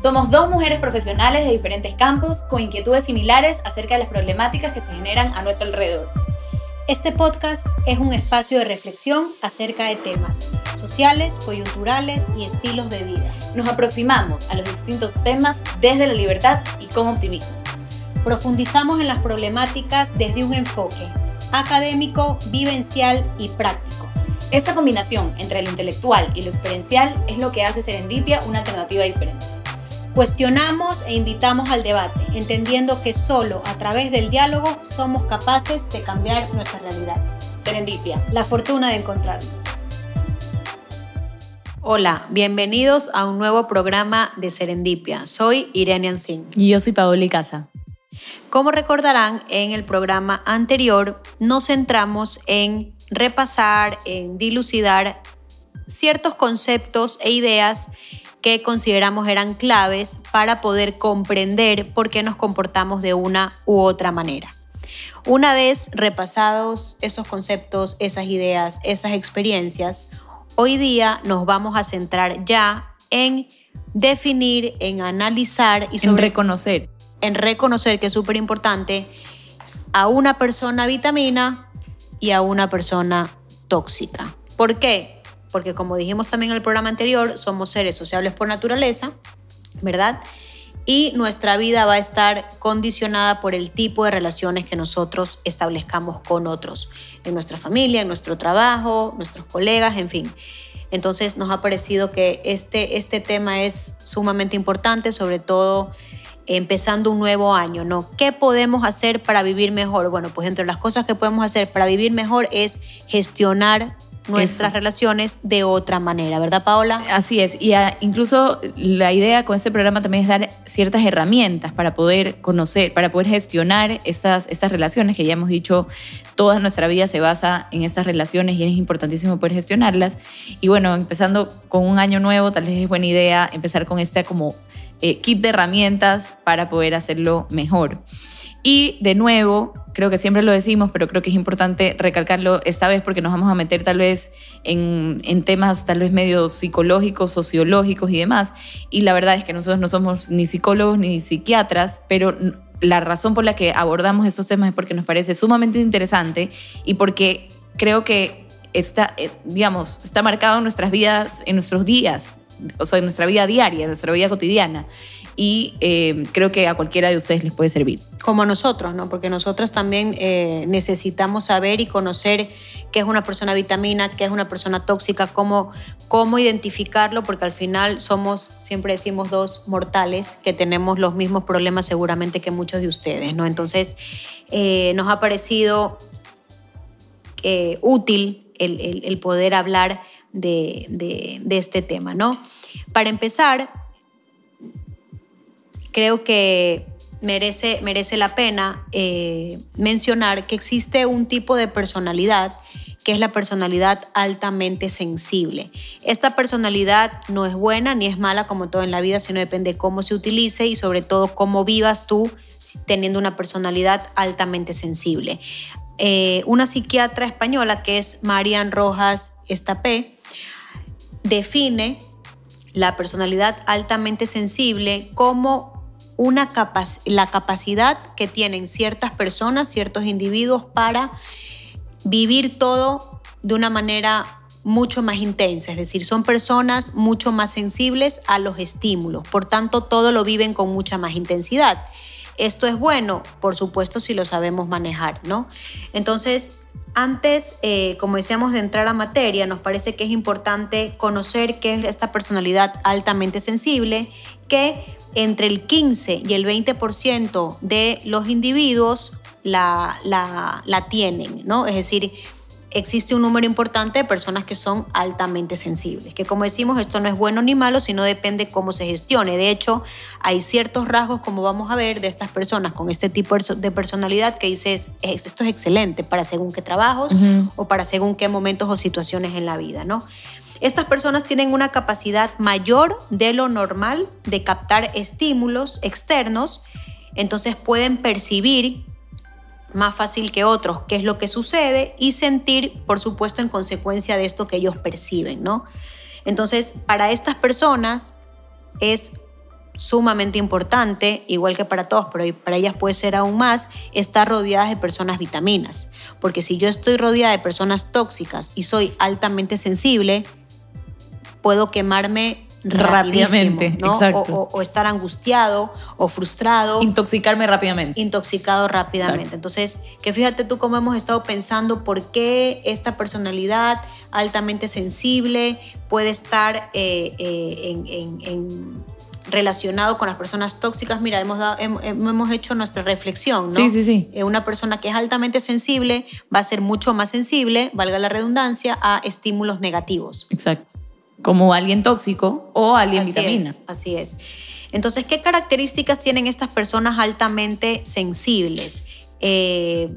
Somos dos mujeres profesionales de diferentes campos con inquietudes similares acerca de las problemáticas que se generan a nuestro alrededor. Este podcast es un espacio de reflexión acerca de temas sociales, coyunturales y estilos de vida. Nos aproximamos a los distintos temas desde la libertad y con optimismo. Profundizamos en las problemáticas desde un enfoque académico, vivencial y práctico. Esa combinación entre lo intelectual y lo experiencial es lo que hace Serendipia una alternativa diferente. Cuestionamos e invitamos al debate, entendiendo que solo a través del diálogo somos capaces de cambiar nuestra realidad. Serendipia. La fortuna de encontrarnos. Hola, bienvenidos a un nuevo programa de Serendipia. Soy Irene Ancín. Y yo soy Paola Casa. Como recordarán, en el programa anterior nos centramos en repasar, en dilucidar ciertos conceptos e ideas que consideramos eran claves para poder comprender por qué nos comportamos de una u otra manera. Una vez repasados esos conceptos, esas ideas, esas experiencias, hoy día nos vamos a centrar ya en definir, en analizar y en reconocer. En reconocer, que es súper importante, a una persona vitamina y a una persona tóxica. ¿Por qué? Porque como dijimos también en el programa anterior, somos seres sociables por naturaleza, ¿verdad? Y nuestra vida va a estar condicionada por el tipo de relaciones que nosotros establezcamos con otros, en nuestra familia, en nuestro trabajo, nuestros colegas, en fin. Entonces nos ha parecido que este, este tema es sumamente importante, sobre todo empezando un nuevo año, ¿no? ¿Qué podemos hacer para vivir mejor? Bueno, pues entre las cosas que podemos hacer para vivir mejor es gestionar nuestras relaciones de otra manera, ¿verdad, Paola? Así es, y incluso la idea con este programa también es dar ciertas herramientas para poder conocer, para poder gestionar estas, estas relaciones que ya hemos dicho, toda nuestra vida se basa en estas relaciones y es importantísimo poder gestionarlas. Y bueno, empezando con un año nuevo, tal vez es buena idea empezar con este como eh, kit de herramientas para poder hacerlo mejor. Y de nuevo, creo que siempre lo decimos, pero creo que es importante recalcarlo esta vez porque nos vamos a meter tal vez en, temas tal vez medio psicológicos, sociológicos y demás. Y la verdad es que nosotros no somos ni psicólogos ni psiquiatras, pero la razón por la que abordamos estos temas es porque nos parece sumamente interesante y porque creo que está, eh, digamos, está marcado en nuestras vidas, en nuestros días, o sea, en nuestra vida diaria, en nuestra vida cotidiana y eh, creo que a cualquiera de ustedes les puede servir. Como a nosotros, ¿no? Porque nosotros también eh, necesitamos saber y conocer qué es una persona vitamina, qué es una persona tóxica, cómo, cómo identificarlo, porque al final somos, siempre decimos, dos mortales que tenemos los mismos problemas seguramente que muchos de ustedes, ¿no? Entonces, eh, nos ha parecido útil el, el, poder hablar de, de, de este tema, ¿no? Para empezar, creo que merece, merece la pena eh, mencionar que existe un tipo de personalidad que es la personalidad altamente sensible. Esta personalidad no es buena ni es mala como todo en la vida, sino depende de cómo se utilice y sobre todo cómo vivas tú teniendo una personalidad altamente sensible. Eh, una psiquiatra española que es Marian Rojas Estapé define la personalidad altamente sensible como una la capacidad que tienen ciertas personas, ciertos individuos para vivir todo de una manera mucho más intensa, es decir, son personas mucho más sensibles a los estímulos, por tanto todo lo viven con mucha más intensidad. Esto es bueno, por supuesto, si lo sabemos manejar, ¿no? Entonces, antes, eh, como decíamos, de entrar a materia, nos parece que es importante conocer qué es esta personalidad altamente sensible, que entre el 15 y el 20% de los individuos la, la, tienen, ¿no? Es decir, existe un número importante de personas que son altamente sensibles, que como decimos, esto no es bueno ni malo, sino depende cómo se gestione. De hecho, hay ciertos rasgos, como vamos a ver, de estas personas con este tipo de personalidad que dices, esto es excelente para según qué trabajos o para según qué momentos o situaciones en la vida, ¿no? Estas personas tienen una capacidad mayor de lo normal de captar estímulos externos, entonces pueden percibir más fácil que otros qué es lo que sucede y sentir, por supuesto, en consecuencia de esto que ellos perciben, ¿no? Entonces, para estas personas es sumamente importante, igual que para todos, pero para ellas puede ser aún más, estar rodeadas de personas vitaminas. Porque si yo estoy rodeada de personas tóxicas y soy altamente sensible, puedo quemarme rápidamente, ¿no? O, estar angustiado o frustrado. Intoxicarme rápidamente. Intoxicado rápidamente. Entonces, que fíjate tú cómo hemos estado pensando por qué esta personalidad altamente sensible puede estar eh, eh, en relacionado con las personas tóxicas, mira, hemos, hemos hecho nuestra reflexión, ¿no? Sí, sí, sí. Eh, una persona que es altamente sensible va a ser mucho más sensible, valga la redundancia, a estímulos negativos. Exacto. Como alguien tóxico o alguien así vitamina. así es. Entonces, ¿qué características tienen estas personas altamente sensibles? Eh,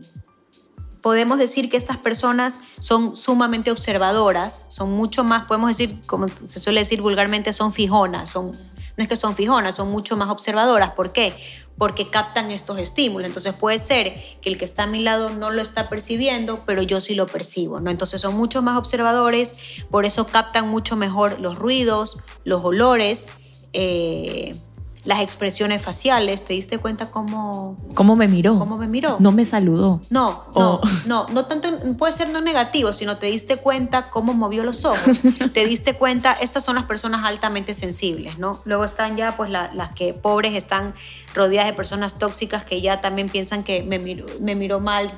podemos decir que estas personas son sumamente observadoras, son mucho más, podemos decir, como se suele decir vulgarmente, son fijonas, son no es que son fijonas, son mucho más observadoras. ¿Por qué? Porque captan estos estímulos. Entonces puede ser que el que está a mi lado no lo está percibiendo, pero yo sí lo percibo. ¿no? Entonces son mucho más observadores, por eso captan mucho mejor los ruidos, los olores. Eh, las expresiones faciales, ¿te diste cuenta cómo... ¿Cómo me miró? ¿Cómo me miró? No me saludó. No, no, no, no tanto, puede ser no negativo, sino te diste cuenta cómo movió los ojos. te diste cuenta, estas son las personas altamente sensibles, ¿no? Luego están ya, pues, las que pobres están rodeadas de personas tóxicas que ya también piensan que me miró, me miró mal,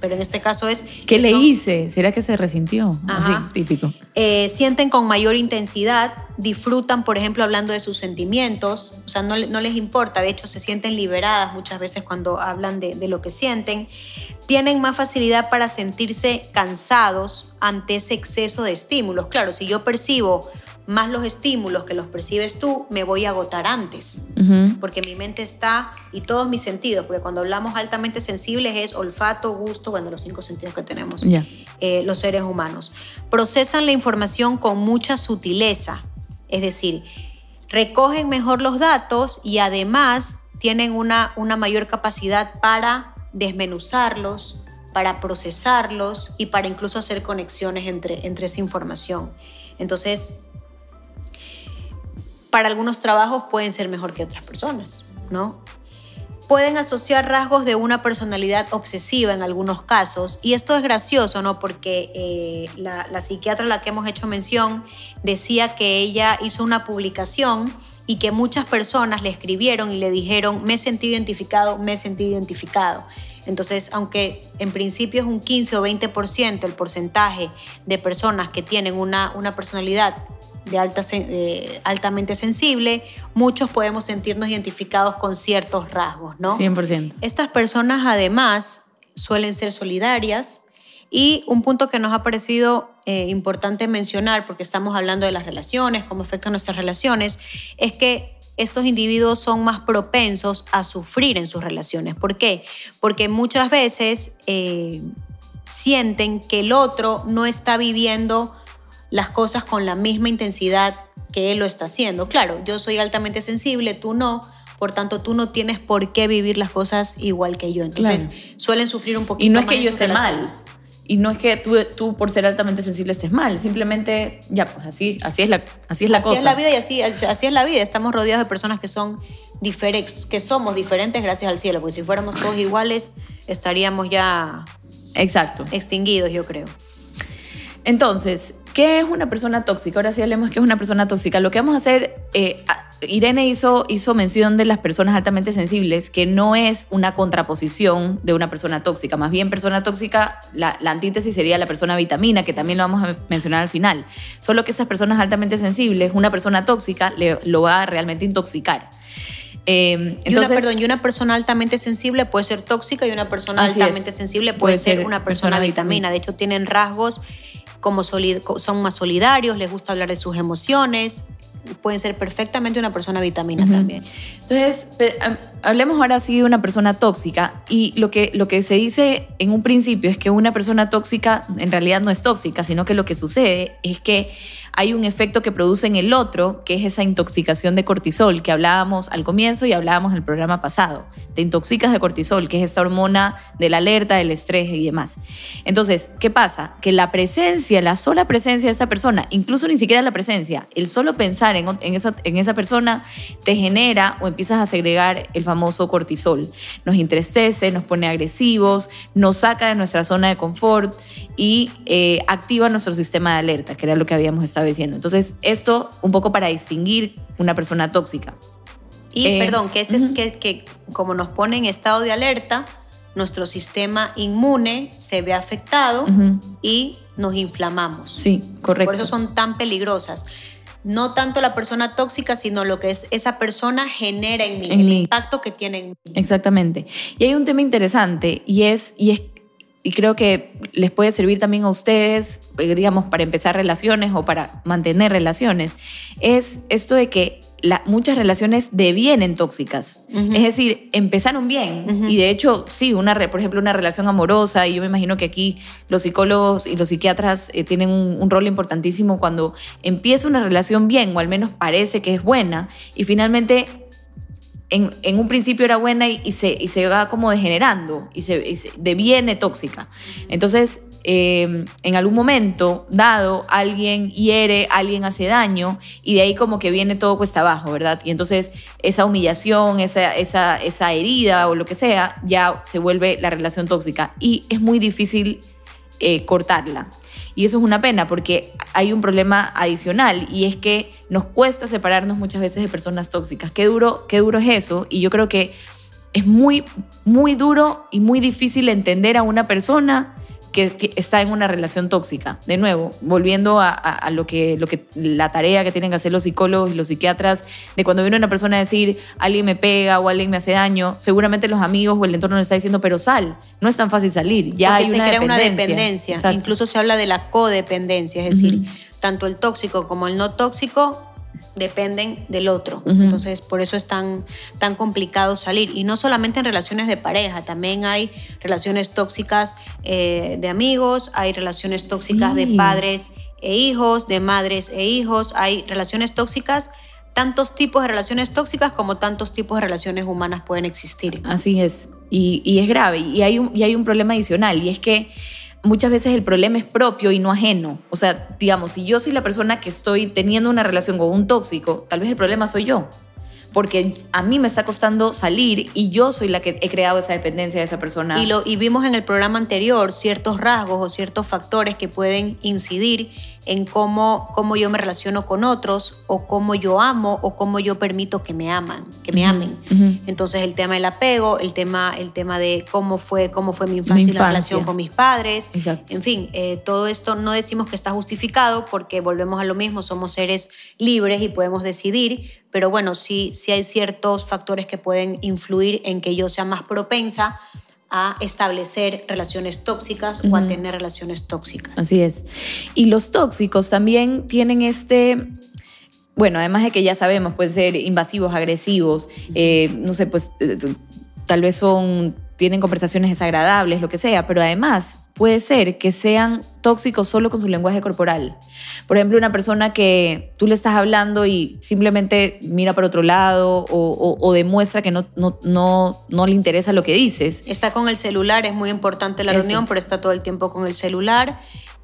pero en este caso es... ¿Qué le hice? ¿Será que se resintió? Así, típico. Eh, sienten con mayor intensidad, disfrutan, por ejemplo, hablando de sus sentimientos, o sea, no, les importa, de hecho se sienten liberadas muchas veces cuando hablan de, de, lo que sienten, tienen más facilidad para sentirse cansados ante ese exceso de estímulos. Claro, si yo percibo más los estímulos que los percibes tú, me voy a agotar antes, porque mi mente está y todos mis sentidos, porque cuando hablamos altamente sensibles es olfato, gusto, bueno, los cinco sentidos que tenemos eh, los seres humanos. Procesan la información con mucha sutileza, es decir, recogen mejor los datos y además tienen una, una mayor capacidad para desmenuzarlos, para procesarlos y para incluso hacer conexiones entre, entre esa información. Entonces, para algunos trabajos pueden ser mejor que otras personas, ¿no? Pueden asociar rasgos de una personalidad obsesiva en algunos casos. Y esto es gracioso, ¿no? Porque eh, la, psiquiatra a la que hemos hecho mención decía que ella hizo una publicación y que muchas personas le escribieron y le dijeron, me sentido identificado, me sentido identificado. Entonces, aunque en principio es un 15 o 20% el porcentaje de personas que tienen una, una personalidad de alta, eh, altamente sensible, muchos podemos sentirnos identificados con ciertos rasgos, ¿no? 100%. Estas personas además suelen ser solidarias y un punto que nos ha parecido eh, importante mencionar, porque estamos hablando de las relaciones, cómo afectan nuestras relaciones, es que estos individuos son más propensos a sufrir en sus relaciones. ¿Por qué? Porque muchas veces eh, sienten que el otro no está viviendo las cosas con la misma intensidad que él lo está haciendo. Claro, yo soy altamente sensible, tú no, por tanto tú no tienes por qué vivir las cosas igual que yo. Entonces suelen sufrir un poquito. Y no es que yo esté mal. Y no es que tú, tú, por ser altamente sensible estés mal, simplemente ya, pues así, así es la, así es la cosa. Así es la vida y así, así es la vida. Estamos rodeados de personas que son diferentes, que somos diferentes gracias al cielo, porque si fuéramos todos iguales estaríamos ya Exacto. extinguidos, yo creo. Entonces, ¿Qué es una persona tóxica? Ahora sí hablemos qué es una persona tóxica. Lo que vamos a hacer, eh, Irene hizo, hizo mención de las personas altamente sensibles, que no es una contraposición de una persona tóxica. Más bien, persona tóxica, la, antítesis sería la persona vitamina, que también lo vamos a mencionar al final. Solo que esas personas altamente sensibles, una persona tóxica le, lo va a realmente intoxicar. Eh, entonces, y, una, perdón, y una persona altamente sensible puede ser tóxica y una persona altamente sensible puede, ser, una persona, vitamina. De hecho, tienen rasgos como son más solidarios, les gusta hablar de sus emociones, pueden ser perfectamente una persona vitamina también. Entonces, hablemos ahora sí de una persona tóxica y lo que, lo que se dice en un principio es que una persona tóxica en realidad no es tóxica, sino que lo que sucede es que hay un efecto que produce en el otro, que es esa intoxicación de cortisol que hablábamos al comienzo y hablábamos en el programa pasado. Te intoxicas de cortisol, que es esa hormona de la alerta, del estrés y demás. Entonces, ¿qué pasa? Que la presencia, la sola presencia de esa persona, incluso ni siquiera la presencia, el solo pensar en, esa, en esa persona te genera o empiezas a segregar el famoso cortisol. Nos entristece, nos pone agresivos, nos saca de nuestra zona de confort y eh, activa nuestro sistema de alerta, que era lo que habíamos estado diciendo. Entonces, esto un poco para distinguir una persona tóxica. Y eh, perdón, que es que, que como nos pone en estado de alerta, nuestro sistema inmune se ve afectado y nos inflamamos. Sí, correcto. Por eso son tan peligrosas. No tanto la persona tóxica, sino lo que es esa persona genera en mí, el impacto que tiene en mí. Exactamente. Y hay un tema interesante y es, y es y creo que les puede servir también a ustedes, eh, digamos, para empezar relaciones o para mantener relaciones, es esto de que muchas relaciones devienen tóxicas. Es decir, empezaron bien y de hecho, sí, una, por ejemplo, una relación amorosa, y yo me imagino que aquí los psicólogos y los psiquiatras eh, tienen un, rol importantísimo cuando empieza una relación bien, o al menos parece que es buena, y finalmente en, un principio era buena y, se, se va como degenerando y se, deviene tóxica. Entonces, em, en algún momento dado, alguien hiere, alguien hace daño y de ahí como que viene todo cuesta abajo, ¿verdad? Y entonces esa humillación, esa, esa, esa herida o lo que sea, ya se vuelve la relación tóxica y es muy difícil eh, cortarla. Y eso es una pena porque hay un problema adicional y es que nos cuesta separarnos muchas veces de personas tóxicas. Qué duro, qué duro es eso. Y yo creo que es muy, muy duro y muy difícil entender a una persona que, está en una relación tóxica. De nuevo, volviendo a, lo, que, lo que la tarea que tienen que hacer los psicólogos y los psiquiatras, de cuando viene una persona a decir, alguien me pega o alguien me hace daño, seguramente los amigos o el entorno le está diciendo, pero sal, no es tan fácil salir, ya hay se una crea dependencia. una dependencia. Incluso se habla de la codependencia, es decir, tanto el tóxico como el no tóxico dependen del otro. Entonces, por eso es tan, tan complicado salir. Y no solamente en relaciones de pareja, también hay relaciones tóxicas eh, de amigos, hay relaciones tóxicas de padres e hijos, de madres e hijos, hay relaciones tóxicas tantos tipos de relaciones tóxicas como tantos tipos de relaciones humanas pueden existir. Así es, y, y es grave, y hay, un, y hay un problema adicional, y es que muchas veces el problema es propio y no ajeno. O sea, digamos, si yo soy la persona que estoy teniendo una relación con un tóxico, tal vez el problema soy yo. Porque a mí me está costando salir y yo soy la que he creado esa dependencia de esa persona. Y, lo, y vimos en el programa anterior ciertos rasgos o ciertos factores que pueden incidir en cómo, cómo yo me relaciono con otros o cómo yo amo o cómo yo permito que me aman, que me amen. Entonces el tema del apego, el tema, el tema de cómo fue, cómo fue mi infancia, y la relación con mis padres. En fin, eh, todo esto no decimos que está justificado porque volvemos a lo mismo, somos seres libres y podemos decidir, pero bueno, sí, sí hay ciertos factores que pueden influir en que yo sea más propensa a establecer relaciones tóxicas o a tener relaciones tóxicas. Así es. Y los tóxicos también tienen este, bueno, además de que ya sabemos, pueden ser invasivos, agresivos, eh, no sé, pues eh, tal vez son, tienen conversaciones desagradables, lo que sea, pero además puede ser que sean tóxicos solo con su lenguaje corporal. Por ejemplo, una persona que tú le estás hablando y simplemente mira para otro lado o, demuestra que no, no, no, no, le interesa lo que dices. Está con el celular, es muy importante la reunión, pero está todo el tiempo con el celular.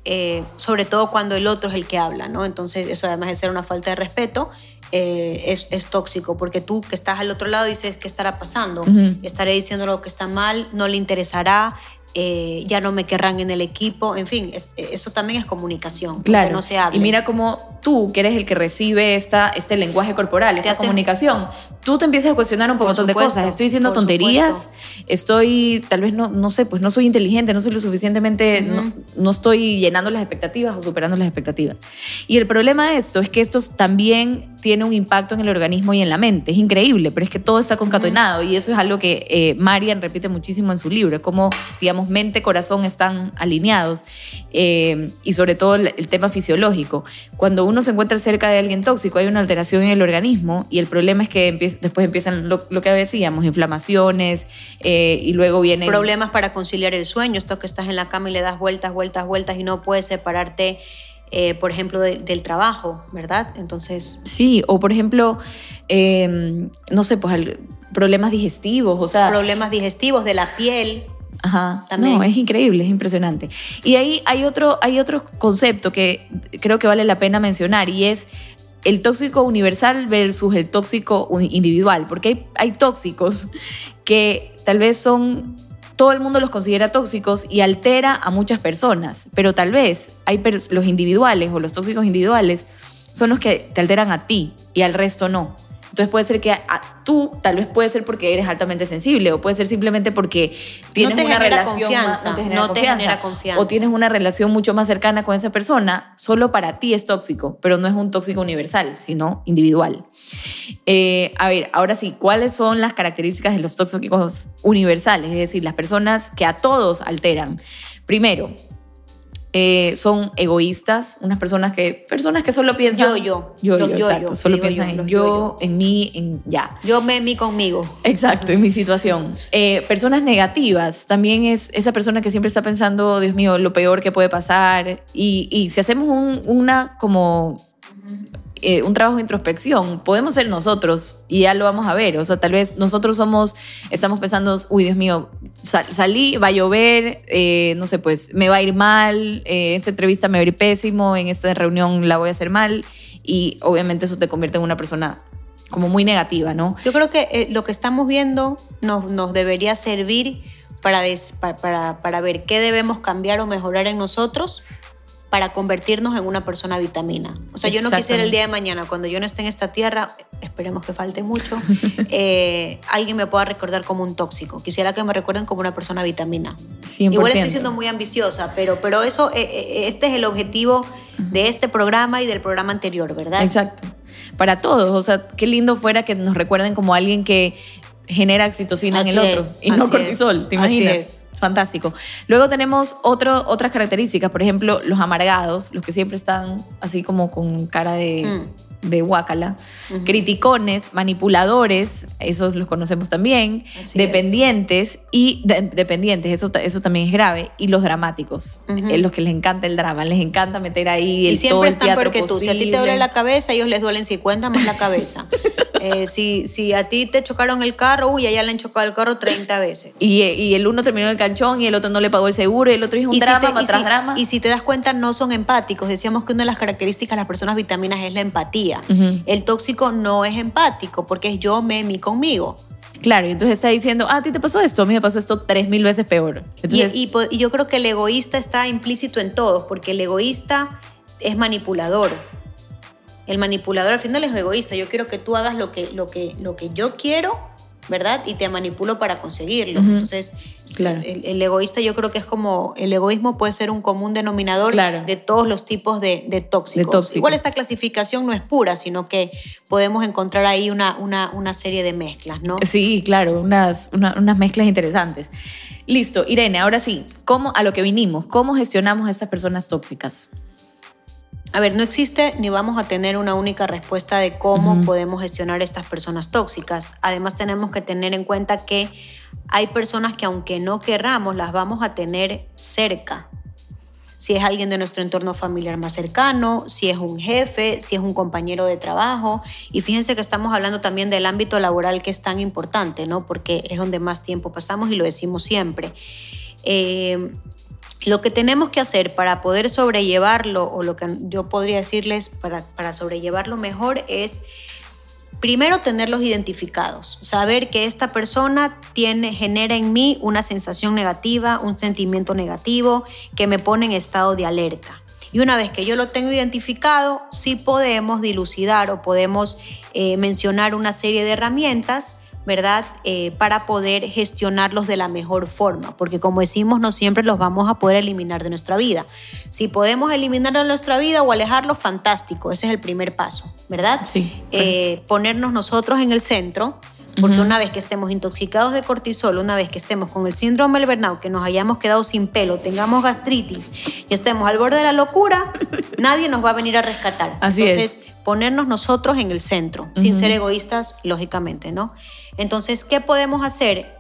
Eh, sobre todo cuando el otro es el que habla, ¿no? Entonces eso además de ser una falta de respeto, eh, es, es, tóxico, porque tú que estás al otro lado dices, ¿qué estará pasando? Estaré diciendo lo que está mal, no le interesará, eh, ya no me querrán en el equipo, en fin, eso también es comunicación. Claro. No se habla. Y mira cómo tú, que eres el que recibe esta, este lenguaje corporal, esta comunicación, tú te empiezas a cuestionar un montón de cosas. Estoy diciendo tonterías, estoy, tal vez no, no sé, pues no soy inteligente, no soy lo suficientemente, no, no, estoy llenando las expectativas o superando las expectativas. Y el problema de esto es que esto también tiene un impacto en el organismo y en la mente. Es increíble, pero es que todo está concatenado y eso es algo que eh, Marian repite muchísimo en su libro, como, digamos, mente, corazón están alineados eh, y sobre todo el, tema fisiológico. Cuando uno se encuentra cerca de alguien tóxico hay una alteración en el organismo y el problema es que después empiezan lo, que decíamos, inflamaciones eh, y luego vienen... Problemas para conciliar el sueño, esto que estás en la cama y le das vueltas, vueltas, vueltas y no puedes separarte eh, por ejemplo, del trabajo, ¿verdad? Entonces... Sí, o por ejemplo, em, no sé, pues problemas digestivos, o sea... Problemas digestivos de la piel. Ajá. También. No, es increíble, es impresionante. Y ahí hay otro, hay otro concepto que creo que vale la pena mencionar y es el tóxico universal versus el tóxico individual, porque hay, tóxicos que tal vez son todo el mundo los considera tóxicos y altera a muchas personas, pero tal vez hay los individuales o los tóxicos individuales son los que te alteran a ti y al resto no. Entonces puede ser que tú, tal vez puede ser porque eres altamente sensible o puede ser simplemente porque tienes una relación confianza, no te, genera, confianza, o tienes una relación mucho más cercana con esa persona, solo para ti es tóxico, pero no es un tóxico universal, sino individual. Eh, a ver, ahora sí, ¿cuáles son las características de los tóxicos universales? Es decir, las personas que a todos alteran. Primero, eh, son egoístas, unas personas que, personas que solo piensan... Yo, yo. Yo, yo, exacto. solo piensan en yo, en mí, en ya. Yo, me, mí, conmigo. Exacto, en mi situación. Eh, personas negativas, también es esa persona que siempre está pensando, Dios mío, lo peor que puede pasar. Y, y si hacemos un, una como eh, un trabajo de introspección. Podemos ser nosotros y ya lo vamos a ver. O sea, tal vez nosotros somos, estamos pensando, uy, Dios mío, salí, va a llover, eh, no sé, pues me va a ir mal, eh, esta entrevista me va a ir pésimo, en esta reunión la voy a hacer mal. Y obviamente eso te convierte en una persona como muy negativa, ¿no? Yo creo que lo que estamos viendo nos, nos debería servir para, para, para ver qué debemos cambiar o mejorar en nosotros para convertirnos en una persona vitamina. O sea, yo no quisiera el día de mañana, cuando yo no esté en esta tierra, esperemos que falte mucho, eh, alguien me pueda recordar como un tóxico. Quisiera que me recuerden como una persona vitamina. 100%. Igual estoy siendo muy ambiciosa, pero, pero eso, eh, eh, este es el objetivo de este programa y del programa anterior, ¿verdad? Exacto. Para todos, o sea, qué lindo fuera que nos recuerden como alguien que genera oxitocina en el otro y no cortisol, ¿te imaginas? Fantástico. Luego tenemos otro, otras características, por ejemplo, los amargados, los que siempre están así como con cara de, mm. de guácala. Criticones, manipuladores, esos los conocemos también. dependientes y dependientes, eso, eso también es grave. Y los dramáticos, eh, los que les encanta el drama, les encanta meter ahí el y siempre están peor que tú. Si a ti te duele la cabeza, ellos les duelen 50 más la cabeza. Eh, si, si a ti te chocaron el carro, uy, a ella le han chocado el carro 30 veces. Y, y, el uno terminó en el canchón y el otro no le pagó el seguro y el otro hizo un drama tras drama. Y si te das cuenta, no son empáticos. Decíamos que una de las características de las personas vitaminas es la empatía. El tóxico no es empático porque es yo, me, mi, conmigo. Claro, y entonces está diciendo, ah, a ti te pasó esto, a mí me pasó esto tres mil veces peor. y, y yo creo que el egoísta está implícito en todos, porque el egoísta es manipulador el manipulador al final es egoísta. Yo quiero que tú hagas lo que, lo que, lo que yo quiero, ¿verdad? Y te manipulo para conseguirlo. Entonces, el, egoísta yo creo que es como, el egoísmo puede ser un común denominador de todos los tipos de, tóxicos. Igual esta clasificación no es pura, sino que podemos encontrar ahí una, una, una serie de mezclas, ¿no? Sí, claro, unas, unas mezclas interesantes. Listo, Irene, ahora sí, ¿cómo, a lo que vinimos, ¿cómo gestionamos a estas personas tóxicas? A ver, no existe ni vamos a tener una única respuesta de cómo podemos gestionar estas personas tóxicas. Además, tenemos que tener en cuenta que hay personas que aunque no querramos, las vamos a tener cerca. Si es alguien de nuestro entorno familiar más cercano, si es un jefe, si es un compañero de trabajo. Y fíjense que estamos hablando también del ámbito laboral que es tan importante, ¿no? Porque es donde más tiempo pasamos y lo decimos siempre. Eh, lo que tenemos que hacer para poder sobrellevarlo, o lo que yo podría decirles para, para sobrellevarlo mejor, es primero tenerlos identificados, saber que esta persona tiene, genera en mí una sensación negativa, un sentimiento negativo que me pone en estado de alerta. Y una vez que yo lo tengo identificado, sí podemos dilucidar o podemos eh, mencionar una serie de herramientas ¿verdad? Eh, para poder gestionarlos de la mejor forma, porque como decimos, no siempre los vamos a poder eliminar de nuestra vida. Si podemos eliminarlos de nuestra vida o alejarlos, fantástico, ese es el primer paso, ¿verdad? Sí. Eh, ponernos nosotros en el centro, porque una vez que estemos intoxicados de cortisol, una vez que estemos con el síndrome del burnout, que nos hayamos quedado sin pelo, tengamos gastritis y estemos al borde de la locura, nadie nos va a venir a rescatar. Así Entonces, ponernos nosotros en el centro, sin ser egoístas, lógicamente, ¿no? Entonces, ¿qué podemos hacer?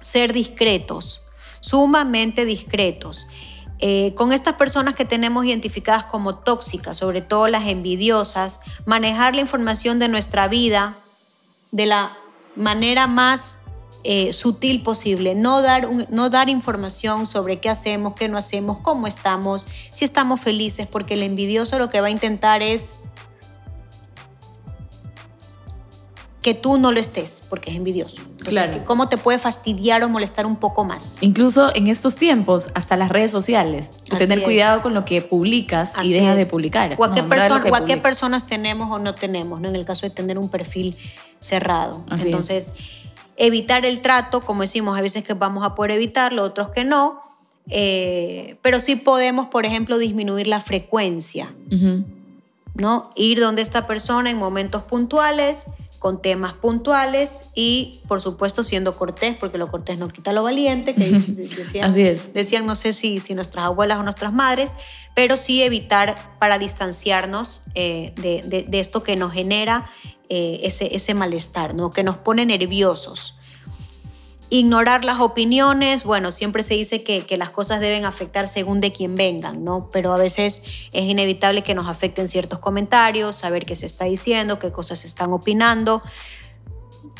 Ser discretos, sumamente discretos. Eh, con estas personas que tenemos identificadas como tóxicas, sobre todo las envidiosas, manejar la información de nuestra vida de la manera más eh, sutil posible, no dar, no dar información sobre qué hacemos, qué no hacemos, cómo estamos, si estamos felices, porque el envidioso lo que va a intentar es que tú no lo estés, porque es envidioso. claro. ¿Cómo te puede fastidiar o molestar un poco más? Incluso en estos tiempos, hasta las redes sociales. tener cuidado con lo que publicas y dejas de publicar. O a, qué, personas tenemos o no tenemos, ¿no? En el caso de tener un perfil cerrado. Entonces, evitar el trato, como decimos, a veces que vamos a poder evitarlo, otros que no, eh, pero sí podemos, por ejemplo, disminuir la frecuencia, ¿no? Ir donde esta persona en momentos puntuales, con temas puntuales y, por supuesto, siendo cortés, porque lo cortés no quita lo valiente, que decían, Así es. decían no sé si, si nuestras abuelas o nuestras madres, pero sí evitar para distanciarnos eh, de, de, esto que nos genera eh, ese, ese malestar, ¿no? que nos pone nerviosos. Ignorar las opiniones, bueno, siempre se dice que, que, las cosas deben afectar según de quién vengan, ¿no? Pero a veces es inevitable que nos afecten ciertos comentarios, saber qué se está diciendo, qué cosas se están opinando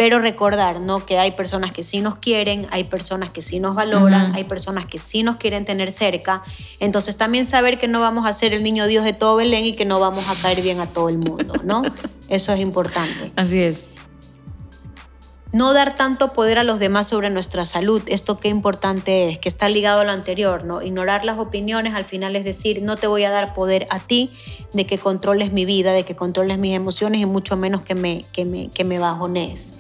pero recordar ¿no? que hay personas que sí nos quieren, hay personas que sí nos valoran, hay personas que sí nos quieren tener cerca. Entonces también saber que no vamos a ser el niño Dios de todo Belén y que no vamos a caer bien a todo el mundo, ¿no? Eso es importante. Así es. No dar tanto poder a los demás sobre nuestra salud. Esto qué importante es, que está ligado a lo anterior, ¿no? Ignorar las opiniones al final es decir, no te voy a dar poder a ti de que controles mi vida, de que controles mis emociones y mucho menos que me, que me, que me bajonees.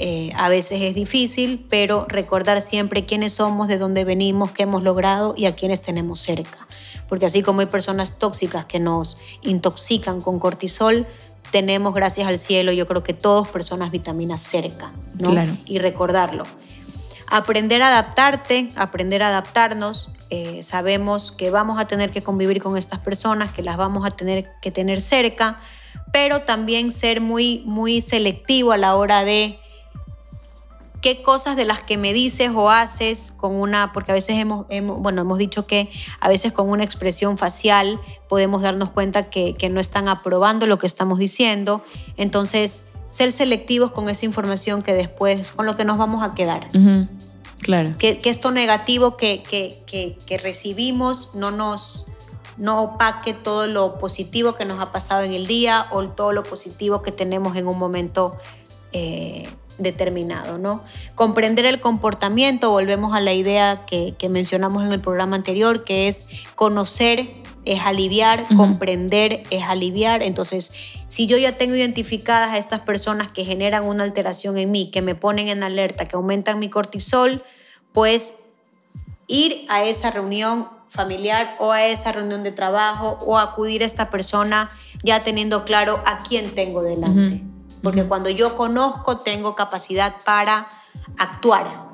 Eh, a veces es difícil, pero recordar siempre quiénes somos, de dónde venimos, qué hemos logrado y a quiénes tenemos cerca. Porque así como hay personas tóxicas que nos intoxican con cortisol, tenemos, gracias al cielo, yo creo que todos personas vitaminas cerca, ¿no? Y recordarlo. Aprender a adaptarte, aprender a adaptarnos. Eh, sabemos que vamos a tener que convivir con estas personas, que las vamos a tener que tener cerca, pero también ser muy, muy selectivo a la hora de qué cosas de las que me dices o haces con una, porque a veces hemos, bueno, hemos dicho que a veces con una expresión facial podemos darnos cuenta que, no están aprobando lo que estamos diciendo. Entonces, ser selectivos con esa información que después, con lo que nos vamos a quedar. Claro. Que, esto negativo que, que, recibimos no nos no opaque todo lo positivo que nos ha pasado en el día o todo lo positivo que tenemos en un momento eh, determinado, ¿no? Comprender el comportamiento, volvemos a la idea que, mencionamos en el programa anterior, que es conocer es aliviar, comprender es aliviar. Entonces, si yo ya tengo identificadas a estas personas que generan una alteración en mí, que me ponen en alerta, que aumentan mi cortisol, pues ir a esa reunión familiar o a esa reunión de trabajo o acudir a esta persona ya teniendo claro a quién tengo delante porque cuando yo conozco tengo capacidad para actuar.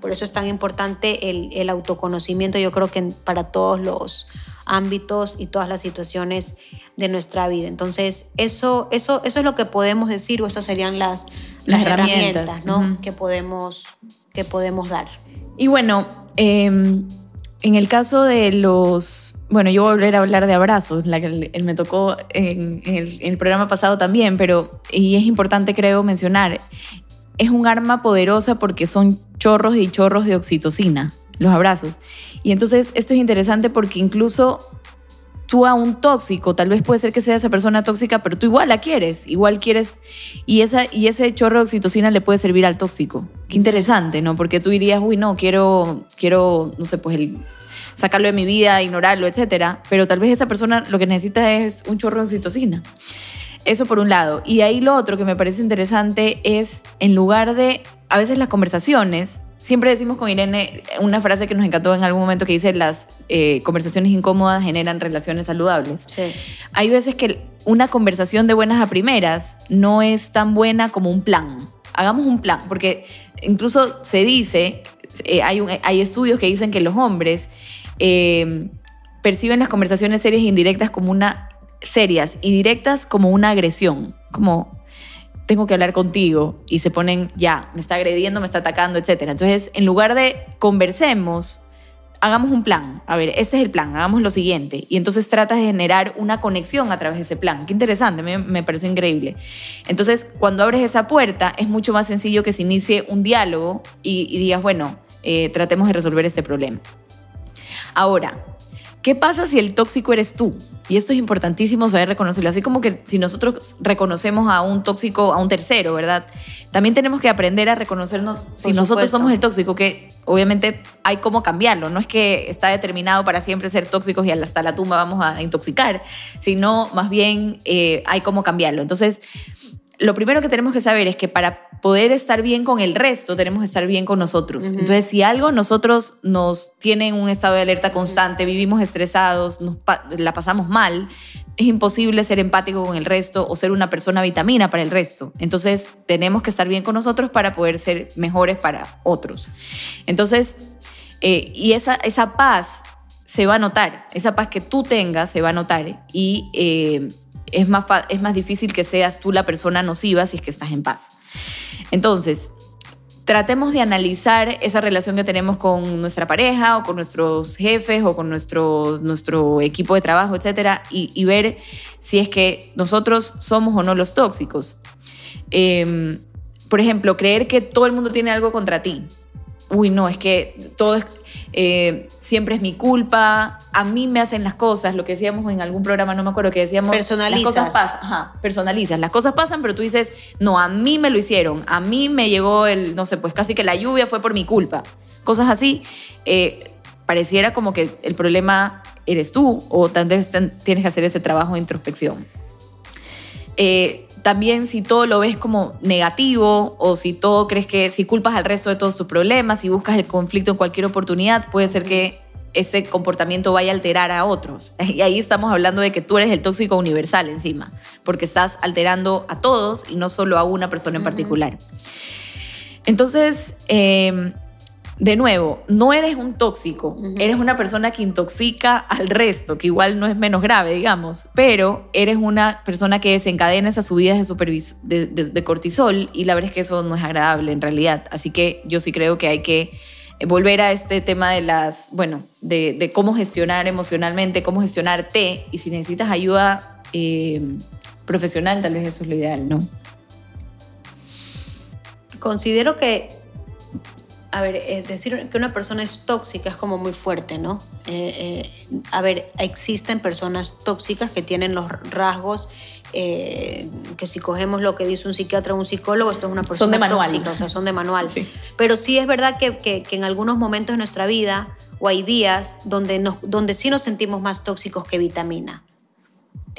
Por eso es tan importante el, autoconocimiento, yo creo que para todos los ámbitos y todas las situaciones de nuestra vida. Entonces, eso, eso, eso es lo que podemos decir o esas serían las, las, herramientas, ¿no? que, podemos, que podemos dar. Y bueno, eh, en el caso de los, bueno, yo voy a volver a hablar de abrazos, la que me tocó en, el, programa pasado también, pero y es importante creo mencionar, es un arma poderosa porque son chorros y chorros de oxitocina, los abrazos. Y entonces esto es interesante porque incluso tú a un tóxico, tal vez puede ser que sea esa persona tóxica, pero tú igual la quieres, igual quieres, y, esa, y ese chorro de oxitocina le puede servir al tóxico. Qué interesante, ¿no? Porque tú dirías, uy, no, quiero, quiero, no sé, pues sacarlo de mi vida, ignorarlo, etcétera, pero tal vez esa persona lo que necesita es un chorro de oxitocina. Eso por un lado. Y ahí lo otro que me parece interesante es, en lugar de, a veces las conversaciones, siempre decimos con Irene una frase que nos encantó en algún momento que dice, las eh, conversaciones incómodas generan relaciones saludables. Hay veces que una conversación de buenas a primeras no es tan buena como un plan. Hagamos un plan, porque incluso se dice, eh, hay, hay estudios que dicen que los hombres eh, perciben las conversaciones serias e indirectas como una serias y directas como una agresión, como tengo que hablar contigo y se ponen ya, me está agrediendo, me está atacando, etc. Entonces, en lugar de conversemos, hagamos un plan. A ver, ese es el plan, hagamos lo siguiente. Y entonces tratas de generar una conexión a través de ese plan. Qué interesante, me, me pareció increíble. Entonces, cuando abres esa puerta, es mucho más sencillo que se inicie un diálogo y, y digas, bueno, eh, tratemos de resolver este problema. Ahora, ¿qué pasa si el tóxico eres tú? Y esto es importantísimo saber reconocerlo. Así como que si nosotros reconocemos a un tóxico, a un tercero, ¿verdad? También tenemos que aprender a reconocernos si nosotros somos el tóxico, que obviamente hay cómo cambiarlo. No es que está determinado para siempre ser tóxicos y hasta la tumba vamos a intoxicar, sino más bien eh, hay cómo cambiarlo. Entonces, lo primero que tenemos que saber es que para poder estar bien con el resto, tenemos que estar bien con nosotros. Entonces, si algo nosotros nos tiene en un estado de alerta constante, vivimos estresados, nos la pasamos mal, es imposible ser empático con el resto o ser una persona vitamina para el resto. Entonces, tenemos que estar bien con nosotros para poder ser mejores para otros. Entonces, eh, y esa, esa paz se va a notar, esa paz que tú tengas se va a notar y... Eh, es más, es más difícil que seas tú la persona nociva si es que estás en paz. Entonces, tratemos de analizar esa relación que tenemos con nuestra pareja o con nuestros jefes o con nuestro, nuestro equipo de trabajo, etcétera, y, ver si es que nosotros somos o no los tóxicos. Em, por ejemplo, creer que todo el mundo tiene algo contra ti uy, no, es que todo es, eh, siempre es mi culpa, a mí me hacen las cosas, lo que decíamos en algún programa, no me acuerdo, que decíamos... Personalizas. Las cosas pasan, ajá, personalizas. Las cosas pasan, pero tú dices, no, a mí me lo hicieron, a mí me llegó el, no sé, pues casi que la lluvia fue por mi culpa. Cosas así, eh, pareciera como que el problema eres tú o tal vez tienes que hacer ese trabajo de introspección. Eh, también si todo lo ves como negativo o si todo crees que si culpas al resto de todos tus problemas, si buscas el conflicto en cualquier oportunidad, puede ser que ese comportamiento vaya a alterar a otros. Y ahí estamos hablando de que tú eres el tóxico universal encima, porque estás alterando a todos y no solo a una persona en particular. Entonces, eh, de nuevo, no eres un tóxico, eres una persona que intoxica al resto, que igual no es menos grave, digamos, pero eres una persona que desencadena esas subidas de, de, cortisol y la verdad es que eso no es agradable en realidad. Así que yo sí creo que hay que volver a este tema de las, bueno, de, cómo gestionar emocionalmente, cómo gestionarte y si necesitas ayuda eh, profesional, tal vez eso es lo ideal, ¿no? Considero que a ver, es decir que una persona es tóxica es como muy fuerte, ¿no? Eh, eh, a ver, existen personas tóxicas que tienen los rasgos eh, que si cogemos lo que dice un psiquiatra o un psicólogo, esto es una persona son de manual. tóxica, o sea, son de manual. Pero sí es verdad que, que, en algunos momentos de nuestra vida o hay días donde, nos, donde sí nos sentimos más tóxicos que vitamina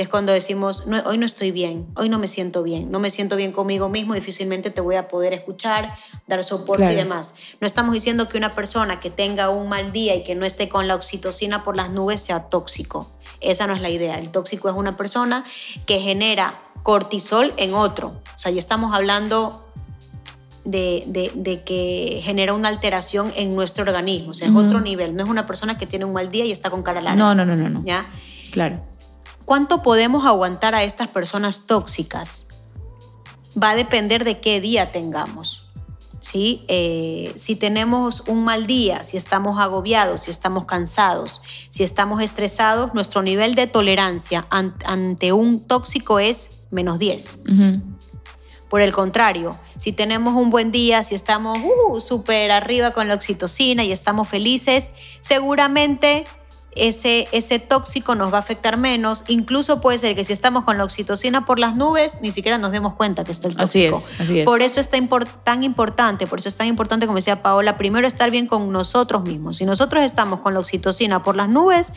es cuando decimos, hoy no estoy bien, hoy no me siento bien, no me siento bien conmigo mismo, difícilmente te voy a poder escuchar, dar soporte y demás. No estamos diciendo que una persona que tenga un mal día y que no esté con la oxitocina por las nubes sea tóxico. Esa no es la idea. El tóxico es una persona que genera cortisol en otro. O sea, ya estamos hablando de, que genera una alteración en nuestro organismo. O sea, es otro nivel. No es una persona que tiene un mal día y está con cara larga. No, no, no, no. no. ¿Ya? Claro. ¿Cuánto podemos aguantar a estas personas tóxicas? Va a depender de qué día tengamos. ¿sí? Eh, si tenemos un mal día, si estamos agobiados, si estamos cansados, si estamos estresados, nuestro nivel de tolerancia ante un tóxico es menos 10. Por el contrario, si tenemos un buen día, si estamos uh, súper arriba con la oxitocina y estamos felices, seguramente ese, ese tóxico nos va a afectar menos. Incluso puede ser que si estamos con la oxitocina por las nubes, ni siquiera nos demos cuenta que está el tóxico. Así es, Por eso es tan, tan importante, por eso es tan importante, como decía Paola, primero estar bien con nosotros mismos. Si nosotros estamos con la oxitocina por las nubes,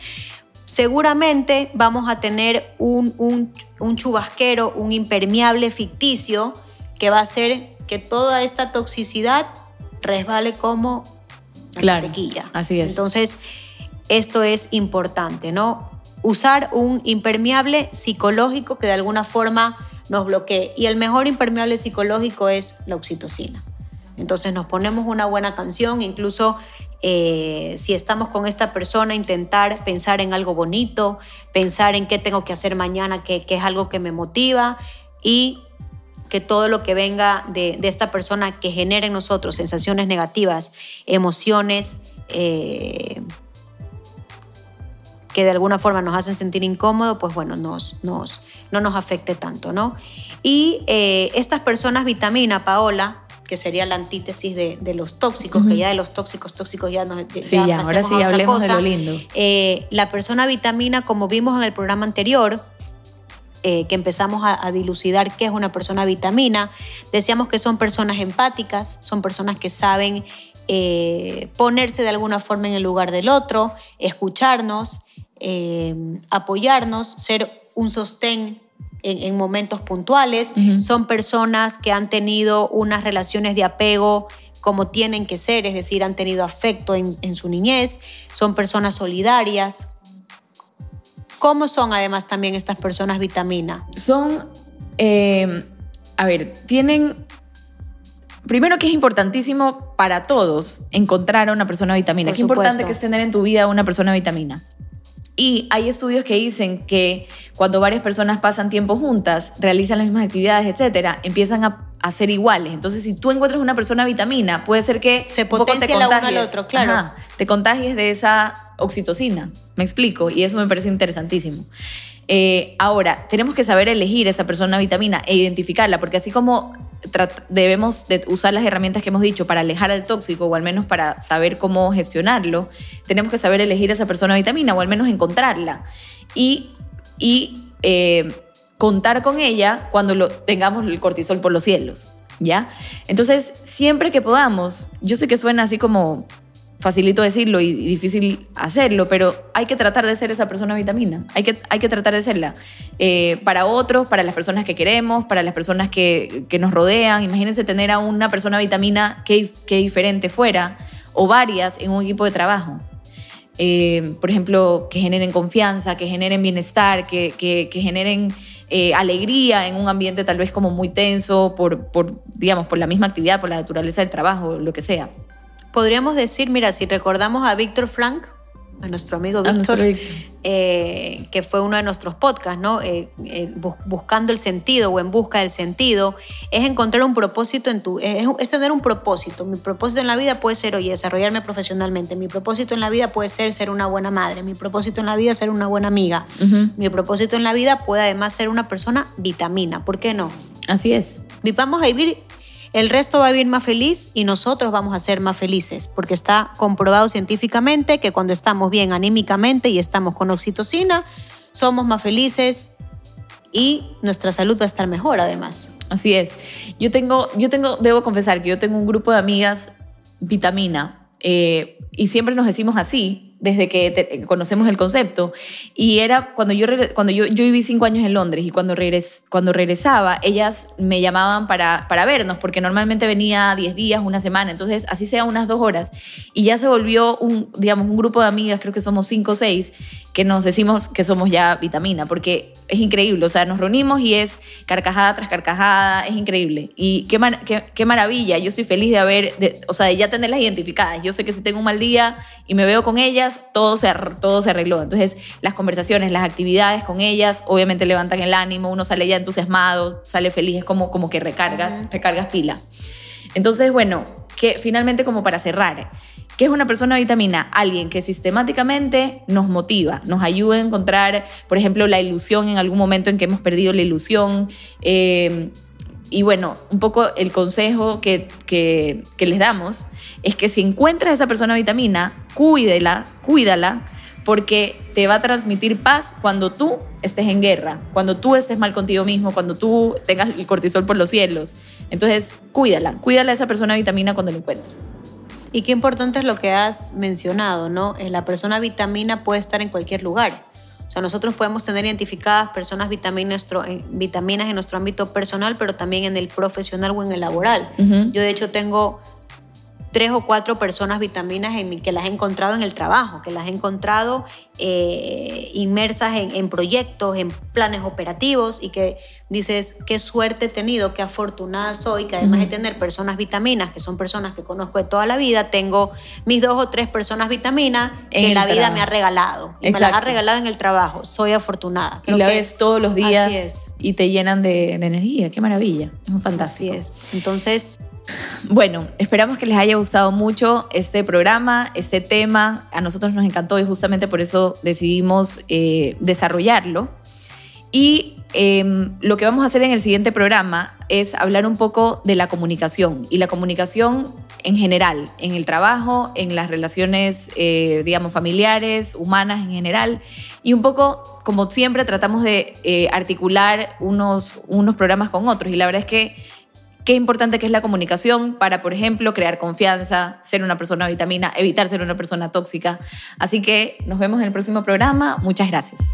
seguramente vamos a tener un, un, un chubasquero, un impermeable ficticio que va a hacer que toda esta toxicidad resbale como claro, mantequilla. Así es. Entonces, esto es importante, ¿no? Usar un impermeable psicológico que de alguna forma nos bloquee. Y el mejor impermeable psicológico es la oxitocina. Entonces nos ponemos una buena canción, incluso eh, si estamos con esta persona, intentar pensar en algo bonito, pensar en qué tengo que hacer mañana, que, es algo que me motiva y que todo lo que venga de, esta persona que genere en nosotros sensaciones negativas, emociones, eh, que de alguna forma nos hacen sentir incómodos, pues bueno, nos, nos, no nos afecte tanto, ¿no? Y eh, estas personas vitamina, Paola, que sería la antítesis de, los tóxicos, que ya de los tóxicos, tóxicos ya nos... Sí, ya, ahora sí, hablemos de lo lindo. Eh, la persona vitamina, como vimos en el programa anterior, eh, que empezamos a, dilucidar qué es una persona vitamina, decíamos que son personas empáticas, son personas que saben ponerse de alguna forma en el lugar del otro, escucharnos, apoyarnos, ser un sostén en, momentos puntuales, son personas que han tenido unas relaciones de apego como tienen que ser, es decir, han tenido afecto en, su niñez, son personas solidarias. ¿Cómo son además también estas personas vitamina? Son, eh, a ver, tienen Primero que es importantísimo para todos encontrar a una persona vitamina. Qué importante que es tener en tu vida una persona vitamina. Y hay estudios que dicen que cuando varias personas pasan tiempo juntas, realizan las mismas actividades, etcétera, empiezan a, ser iguales. Entonces, si tú encuentras una persona vitamina, puede ser que se potencie te contagies, al otro, claro. te contagies de esa oxitocina. Me explico, y eso me parece interesantísimo. Eh, ahora, tenemos que saber elegir esa persona vitamina e identificarla, porque así como debemos de usar las herramientas que hemos dicho para alejar al tóxico o al menos para saber cómo gestionarlo, tenemos que saber elegir esa persona vitamina o al menos encontrarla y, y eh, contar con ella cuando lo, tengamos el cortisol por los cielos. ¿Ya? Entonces, siempre que podamos, yo sé que suena así como facilito decirlo y difícil hacerlo, pero hay que tratar de ser esa persona vitamina, hay que, hay que tratar de serla. Eh, para otros, para las personas que queremos, para las personas que, nos rodean. Imagínense tener a una persona vitamina que, que diferente fuera, o varias en un equipo de trabajo. Eh, por ejemplo, que generen confianza, que generen bienestar, que, que, que generen eh, alegría en un ambiente tal vez como muy tenso por, por, digamos, por la misma actividad, por la naturaleza del trabajo, lo que sea podríamos decir, mira, si recordamos a Víctor Frank, a nuestro amigo Víctor, eh, que fue uno de nuestros podcasts, ¿no? Eh, eh, buscando el sentido o en busca del sentido, es encontrar un propósito en tu, es, es, tener un propósito. Mi propósito en la vida puede ser, oye, desarrollarme profesionalmente. Mi propósito en la vida puede ser ser una buena madre. Mi propósito en la vida ser una buena amiga. Mi propósito en la vida puede además ser una persona vitamina. ¿Por qué no? Así es. Vamos a vivir el resto va a vivir más feliz y nosotros vamos a ser más felices, porque está comprobado científicamente que cuando estamos bien anímicamente y estamos con oxitocina, somos más felices y nuestra salud va a estar mejor además. Así es. Yo tengo, yo tengo, debo confesar que yo tengo un grupo de amigas vitamina eh, y siempre nos decimos así, desde que conocemos el concepto. Y era cuando yo, cuando yo, yo viví cinco años en Londres y cuando, regres, cuando regresaba, ellas me llamaban para, para vernos, porque normalmente venía diez días, una semana, entonces así sea unas dos horas. Y ya se volvió un, digamos, un grupo de amigas, creo que somos cinco o seis, que nos decimos que somos ya vitamina, porque es increíble, o sea, nos reunimos y es carcajada tras carcajada, es increíble. Y qué, qué, maravilla, yo estoy feliz de haber, o sea, de ya tenerlas identificadas. Yo sé que si tengo un mal día y me veo con ellas, todo se, todo se arregló. Entonces, las conversaciones, las actividades con ellas, obviamente levantan el ánimo, uno sale ya entusiasmado, sale feliz, es como, como que recargas, recargas pila. Entonces, bueno, que finalmente como para cerrar, ¿Qué es una persona vitamina? Alguien que sistemáticamente nos motiva, nos ayuda a encontrar, por ejemplo, la ilusión en algún momento en que hemos perdido la ilusión. Eh, y bueno, un poco el consejo que, que, les damos es que si encuentras a esa persona vitamina, cuídela, cuídala, porque te va a transmitir paz cuando tú estés en guerra, cuando tú estés mal contigo mismo, cuando tú tengas el cortisol por los cielos. Entonces, cuídala, cuídala a esa persona vitamina cuando lo encuentres. Y qué importante es lo que has mencionado, ¿no? Eh, la persona vitamina puede estar en cualquier lugar. O sea, nosotros podemos tener identificadas personas vitaminas, vitaminas en nuestro ámbito personal, pero también en el profesional o en el laboral. Yo de hecho tengo tres o cuatro personas vitaminas en que las he encontrado en el trabajo, que las he encontrado eh, inmersas en, proyectos, en planes operativos y que dices, qué suerte he tenido, qué afortunada soy, que además de tener personas vitaminas, que son personas que conozco de toda la vida, tengo mis dos o tres personas vitaminas que la vida me ha regalado. Y me las ha regalado en el trabajo. Soy afortunada. y la ves todos los días y te llenan de, energía. Qué maravilla. Es un fantástico. Así es. Entonces Bueno, esperamos que les haya gustado mucho este programa, este tema. A nosotros nos encantó y justamente por eso decidimos eh, desarrollarlo. Y em, lo que vamos a hacer en el siguiente programa es hablar un poco de la comunicación y la comunicación en general, en el trabajo, en las relaciones, eh, digamos, familiares, humanas en general, y un poco, como siempre, tratamos de eh, articular unos, unos programas con otros. Y la verdad es que qué importante que es la comunicación para, por ejemplo, crear confianza, ser una persona vitamina, evitar ser una persona tóxica. Así que nos vemos en el próximo programa. Muchas gracias.